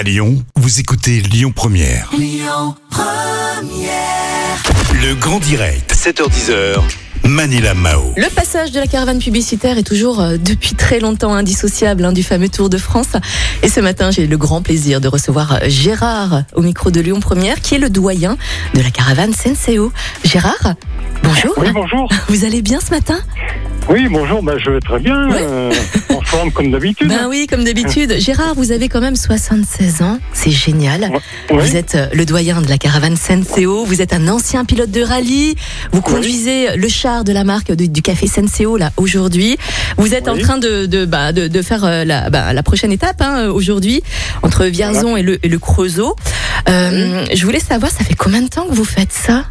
À Lyon, vous écoutez Lyon Première. Le grand direct, 7h10h. Manila Mao. Le passage de la caravane publicitaire est toujours euh, depuis très longtemps indissociable hein, du fameux Tour de France. Et ce matin, j'ai le grand plaisir de recevoir euh, Gérard au micro de Lyon Première, qui est le doyen de la caravane Senseo. Gérard, bonjour. Oui, bonjour. Vous allez bien ce matin? Oui, bonjour, bah, je vais très bien, Ouais. euh, forme comme d'habitude. Ben oui, comme d'habitude. Gérard, vous avez quand même 76 ans, c'est génial. Vous êtes euh, le doyen de la caravane Senseo, vous êtes un ancien pilote de rallye, vous conduisez le char de la marque de- du café Senseo là aujourd'hui. Vous êtes en train de, de, bah, de, de faire euh, la, bah, la prochaine étape hein, aujourd'hui entre Vierzon et, le, et le Creusot. Euh, Je voulais savoir, ça fait combien de temps que vous faites ça?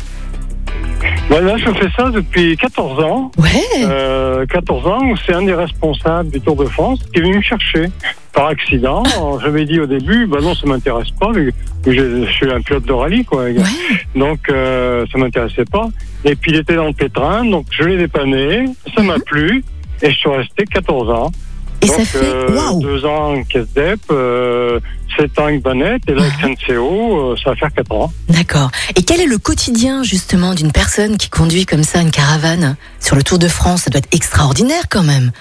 Bah, là, je fais ça depuis 14 ans. Ouais, Euh, 14 ans, où c'est un des responsables du Tour de France qui est venu me chercher par accident. Alors, J'avais dit au début, bah non, ça m'intéresse pas, vu que je, je suis un pilote de rallye, quoi. ouais. Donc, euh, ça m'intéressait pas. Et puis, il était dans le pétrin, donc je l'ai dépanné, ça m'a plu, et je suis resté 14 ans. Et donc, ça fait, euh, waouh deux ans en caisse d'EP, euh, sept ans avec Banette, et là, avec Senseo, euh, ça va faire quatre ans. D'accord. Et quel est le quotidien justement d'une personne qui conduit comme ça une caravane sur le Tour de France? Ça doit être extraordinaire quand même.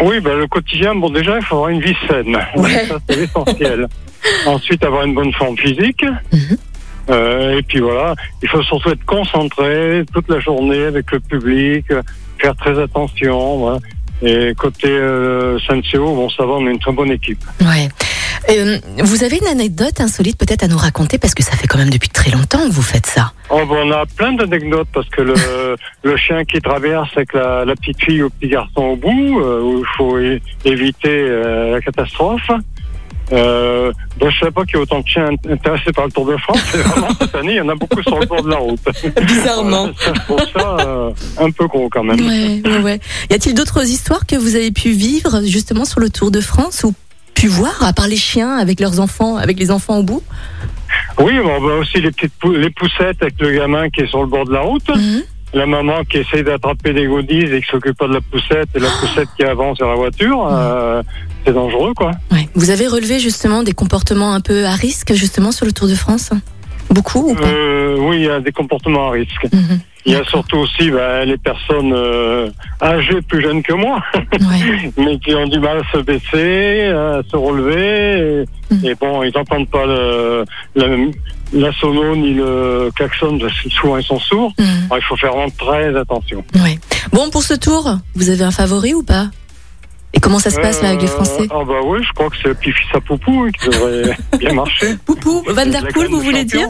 Oui, ben, le quotidien, bon, déjà, il faut avoir une vie saine. Ouais. Ça, c'est l'essentiel. Ensuite, avoir une bonne forme physique. Mhm. Euh, et puis voilà, il faut surtout être concentré toute la journée avec le public, faire très attention. Voilà. Et côté euh, bon, ça va, on est une très bonne équipe. Ouais. Euh, vous avez une anecdote insolite peut-être à nous raconter parce que ça fait quand même depuis très longtemps que vous faites ça. Oh, ben, on a plein d'anecdotes parce que le, le chien qui traverse avec la, la petite fille ou le petit garçon au bout, euh, où il faut éviter euh, la catastrophe. Euh, je savais pas qu'il y a autant de chiens int- intéressés par le Tour de France. C'est vraiment cette année, il y en a beaucoup sur le bord de la route. Bizarrement. Ça, je trouve ça euh, un peu gros quand même. Ouais, ouais, ouais. Y a-t-il d'autres histoires que vous avez pu vivre justement sur le Tour de France ou pu voir à part les chiens avec leurs enfants, avec les enfants au bout? Oui, bon, ben aussi les petites pou- les poussettes avec le gamin qui est sur le bord de la route. Mhm. La maman qui essaye d'attraper des goodies et qui s'occupe pas de la poussette et la poussette qui avance sur la voiture, euh, c'est dangereux quoi. Ouais. Vous avez relevé justement des comportements un peu à risque justement sur le Tour de France? Beaucoup ou pas Euh, oui, il y a des comportements à risque. Mhm. Il y a surtout aussi ben, les personnes euh, âgées plus jeunes que moi, Ouais. mais qui ont du mal à se baisser, à se relever. Et, Mhm. et bon, ils n'entendent pas le, la, la sono ni le klaxon, parce que souvent ils sont sourds. Mhm. Alors, il faut faire vraiment très attention. Ouais. Bon, pour ce tour, vous avez un favori ou pas? Comment ça se passe là avec les Euh, Français Ah bah oui, je crois que c'est le petit fils à Poupou hein, qui devrait bien marcher. Poupou, Van Der Poel, vous voulez dire.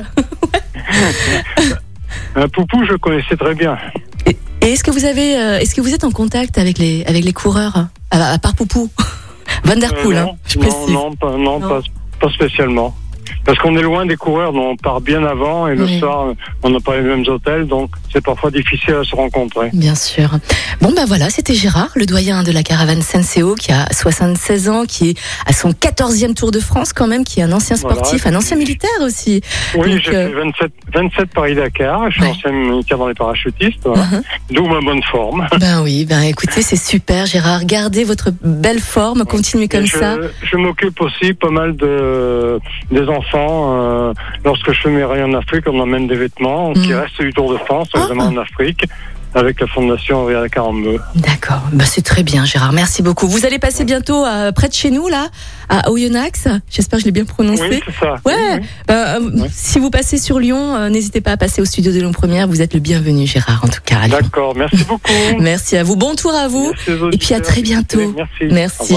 Un Poupou, je connaissais très bien. Et et est-ce que vous avez, euh, est-ce que vous êtes en contact avec les avec les coureurs à, à part Poupou, Van Der Euh, Poel, hein, non, je non, précise. non, pas, non, Non. Pas, pas spécialement. Parce qu'on est loin des coureurs, donc on part bien avant et le Oui. soir, on n'a pas les mêmes hôtels, donc c'est parfois difficile à se rencontrer. Bien sûr. Bon ben voilà, c'était Gérard, le doyen de la caravane Senseo, qui a 76 ans, qui est à son 14e Tour de France quand même, qui est un ancien Voilà. sportif, un ancien militaire aussi. Oui, Donc, j'ai euh, fait 27, 27 Paris-Dakar, je suis Ouais. ancien militaire dans les parachutistes, voilà. Mhm. d'où ma bonne forme. Ben oui, ben écoutez, c'est super Gérard, gardez votre belle forme, continuez comme Et je, ça. Je m'occupe aussi pas mal de des enfants. euh, lorsque je fais mes rayons en Afrique, on emmène des vêtements qui Mm. restent du Tour de France, Ah. notamment en Afrique, avec la fondation Henri Carambeu. D'accord, ben c'est très bien Gérard, merci beaucoup. Vous allez passer bientôt euh, près de chez nous là, à Oyonnax, j'espère que je l'ai bien prononcé. Oui, c'est ça. Ouais. Oui, oui. Euh. Si vous passez sur Lyon, euh, n'hésitez pas à passer au studio de Lyon Première. Vous êtes le bienvenu, Gérard, en tout cas. D'accord, merci beaucoup. Merci à vous. Bon tour à vous. Merci Et puis à très bientôt. Merci. Au Merci.